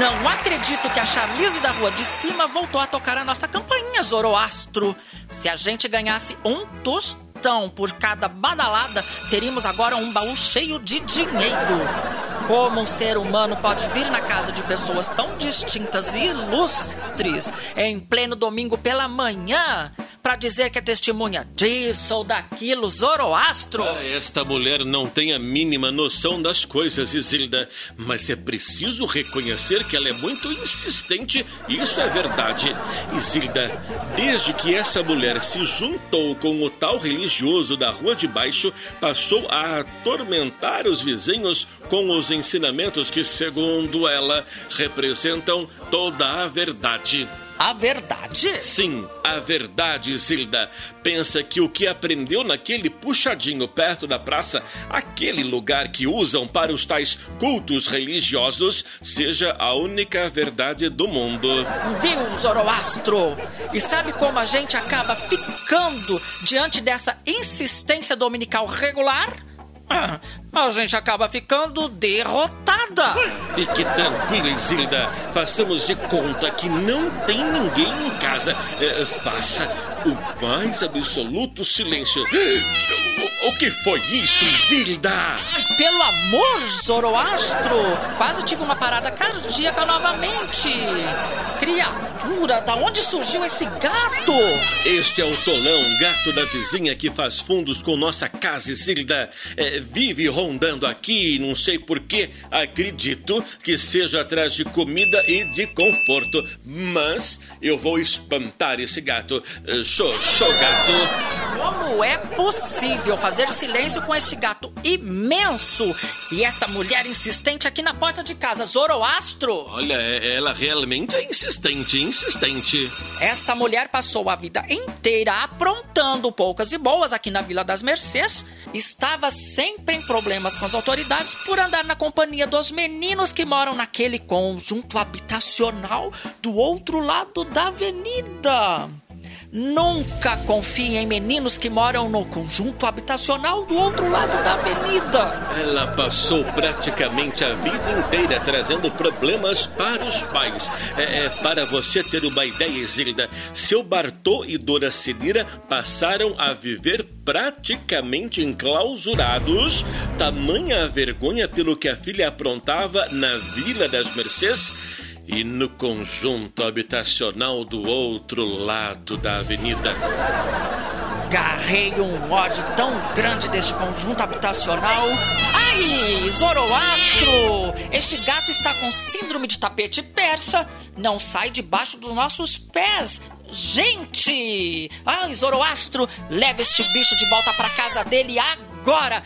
Não acredito que a Charlize da rua de cima voltou a tocar a nossa campainha, Zoroastro. Se a gente ganhasse um tostão por cada badalada, teríamos agora um baú cheio de dinheiro. Como um ser humano pode vir na casa de pessoas tão distintas e ilustres em pleno domingo pela manhã para dizer que é testemunha disso ou daquilo, Zoroastro? Ah, esta mulher não tem a mínima noção das coisas, Isilda, mas é preciso reconhecer que ela é muito insistente, isso é verdade. Isilda, desde que essa mulher se juntou com o tal religioso da Rua de Baixo, passou a atormentar os vizinhos com os ensinamentos que, segundo ela, representam toda a verdade. A verdade? Sim, a verdade, Zilda. Pensa que o que aprendeu naquele puxadinho perto da praça, aquele lugar que usam para os tais cultos religiosos, seja a única verdade do mundo. Viu, Zoroastro? E sabe como a gente acaba ficando diante dessa insistência dominical regular? A gente acaba ficando derrotada. Fique tranquila, Isilda. Façamos de conta que não tem ninguém em casa. É, faça o mais absoluto silêncio. O, o que foi isso, Isilda? Ai, pelo amor, Zoroastro! Quase tive uma parada cardíaca novamente. Criatura, da onde surgiu esse gato? Este é o Tolão, gato da vizinha que faz fundos com nossa casa, Isilda. É, vive rondando aqui, não sei porquê. Acredito que seja atrás de comida e de conforto. Mas eu vou espantar esse gato. Show, gato. Como é possível fazer silêncio com este gato imenso e esta mulher insistente aqui na porta de casa, Zoroastro? Olha, ela realmente é insistente, insistente. Esta mulher passou a vida inteira aprontando poucas e boas aqui na Vila das Mercês. Estava sempre em problemas com as autoridades por andar na companhia dos meninos que moram naquele conjunto habitacional do outro lado da avenida. Nunca confie em meninos que moram no conjunto habitacional do outro lado da avenida. Ela passou praticamente a vida inteira trazendo problemas para os pais. É, é para você ter uma ideia, Zilda, seu Bartô e Dora Celira passaram a viver praticamente enclausurados, tamanha a vergonha pelo que a filha aprontava na Vila das Mercês e no conjunto habitacional do outro lado da avenida. Garrei um ódio tão grande desse conjunto habitacional. Ai, Zoroastro! Este gato está com síndrome de tapete persa. Não sai debaixo dos nossos pés. Gente! Ai, Zoroastro, leva este bicho de volta para casa dele agora!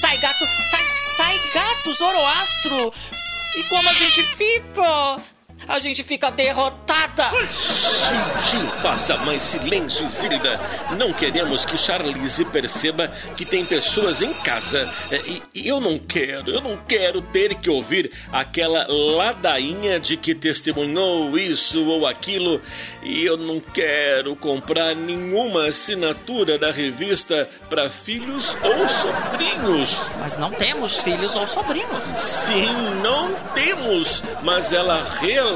Sai, gato! Sai, sai, gato, Zoroastro! E como a gente fica? A gente fica derrotada. Gil, faça mais silêncio, Zilda. Não queremos que Charlize perceba que tem pessoas em casa. É, e, e eu não quero, eu não quero ter que ouvir aquela ladainha de que testemunhou isso ou aquilo. E eu não quero comprar nenhuma assinatura da revista para filhos ou sobrinhos. Mas não temos filhos ou sobrinhos. Sim, não temos. Mas ela realmente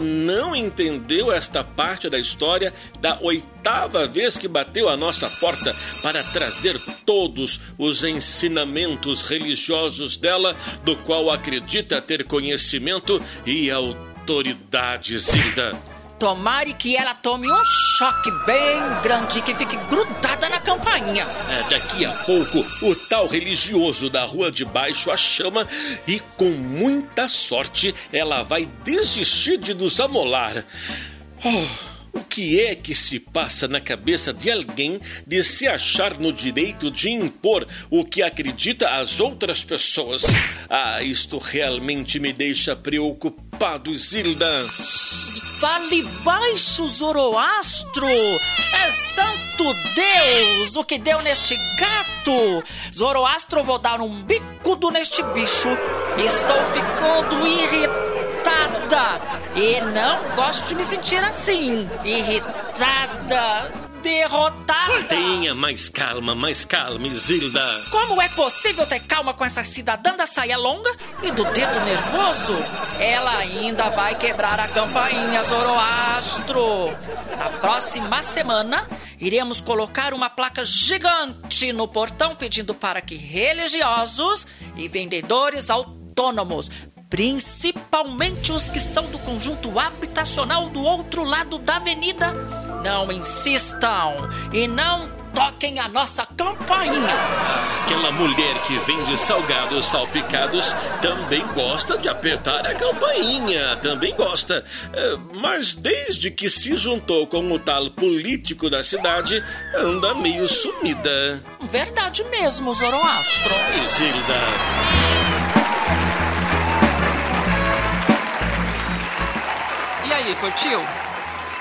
não entendeu esta parte da história da oitava vez que bateu a nossa porta para trazer todos os ensinamentos religiosos dela, do qual acredita ter conhecimento e autoridade, Zilda. Tomare que ela tome um choque bem grande que fique grudada na campainha. É, daqui a pouco, o tal religioso da rua de baixo a chama e, com muita sorte, ela vai desistir de nos amolar. Oh. O que é que se passa na cabeça de alguém de se achar no direito de impor o que acredita às outras pessoas? Ah, isto realmente me deixa preocupado, Zilda. Fale baixo, Zoroastro! É santo Deus o que deu neste gato! Zoroastro, vou dar um bicudo neste bicho. Estou ficando irritada e não gosto de me sentir assim. Irritada. Derrotada. Tenha mais calma, mais calma, Isilda. Como é possível ter calma com essa cidadã da saia longa e do dedo nervoso? Ela ainda vai quebrar a campainha, Zoroastro. Na próxima semana, iremos colocar uma placa gigante no portão pedindo para que religiosos e vendedores autônomos principalmente os que são do conjunto habitacional do outro lado da avenida, não insistam e não toquem a nossa campainha. Aquela mulher que vende salgados salpicados também gosta de apertar a campainha, também gosta. É, mas desde que se juntou com o tal político da cidade, anda meio sumida. Verdade mesmo, Zoroastro. Isilda. E aí, curtiu?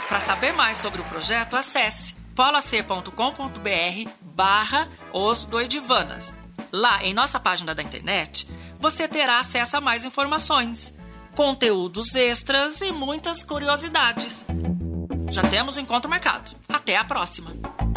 Para saber mais sobre o projeto, acesse polac.com.br barra os doidivanas. Lá em nossa página da internet, você terá acesso a mais informações, conteúdos extras e muitas curiosidades. Já temos encontro marcado. Até a próxima!